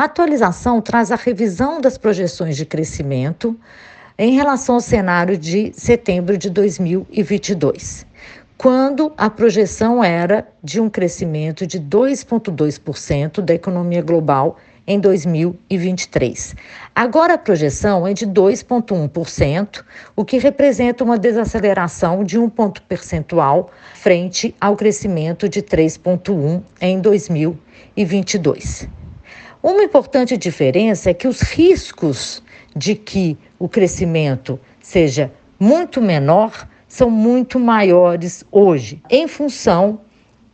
A atualização traz a revisão das projeções de crescimento em relação ao cenário de setembro de 2022, quando a projeção era de um crescimento de 2,2% da economia global em 2023. Agora a projeção é de 2,1%, o que representa uma desaceleração de um ponto percentual frente ao crescimento de 3,1% em 2022. Uma importante diferença é que os riscos de que o crescimento seja muito menor são muito maiores hoje, em função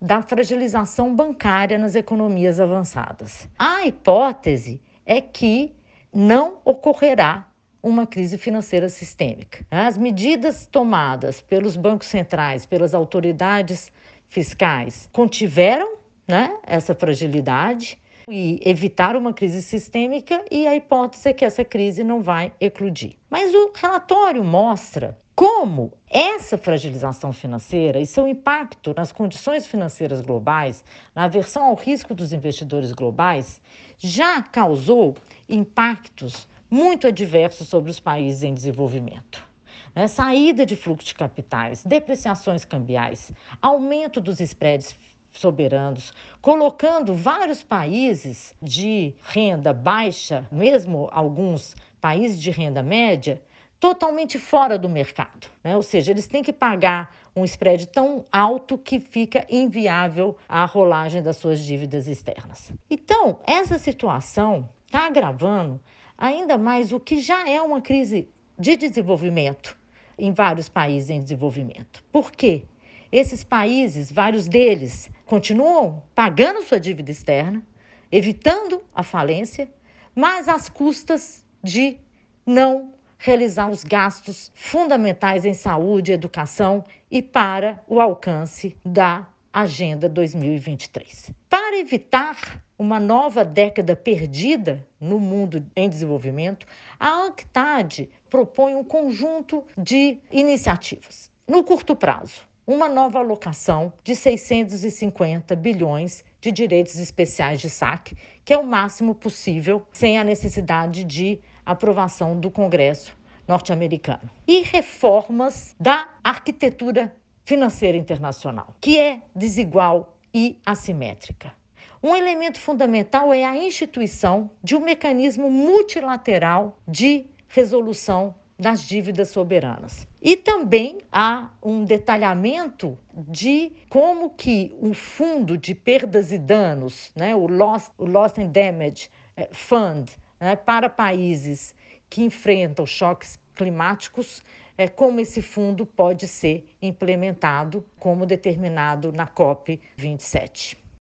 da fragilização bancária nas economias avançadas. A hipótese é que não ocorrerá uma crise financeira sistêmica. As medidas tomadas pelos bancos centrais, pelas autoridades fiscais, contiveram né, essa fragilidade e evitar uma crise sistêmica e a hipótese é que essa crise não vai eclodir. Mas o relatório mostra como essa fragilização financeira e seu impacto nas condições financeiras globais, na aversão ao risco dos investidores globais, já causou impactos muito adversos sobre os países em desenvolvimento. Né? Saída de fluxo de capitais, depreciações cambiais, aumento dos spreads soberanos, colocando vários países de renda baixa, mesmo alguns países de renda média, totalmente fora do mercado. Né? Ou seja, eles têm que pagar um spread tão alto que fica inviável a rolagem das suas dívidas externas. Então, essa situação está agravando ainda mais o que já é uma crise de desenvolvimento em vários países em desenvolvimento. Por quê? Esses países, vários deles, continuam pagando sua dívida externa, evitando a falência, mas às custas de não realizar os gastos fundamentais em saúde, educação e para o alcance da Agenda 2023. Para evitar uma nova década perdida no mundo em desenvolvimento, a UNCTAD propõe um conjunto de iniciativas. No curto prazo, uma nova alocação de 650 bilhões de direitos especiais de saque, que é o máximo possível, sem a necessidade de aprovação do Congresso norte-americano. E reformas da arquitetura financeira internacional, que é desigual e assimétrica. Um elemento fundamental é a instituição de um mecanismo multilateral de resolução das dívidas soberanas. E também há um detalhamento de como que o fundo de perdas e danos, né, o Lost, o Lost and Damage eh, Fund, né, para países que enfrentam choques climáticos, é, como esse fundo pode ser implementado, como determinado na COP 27.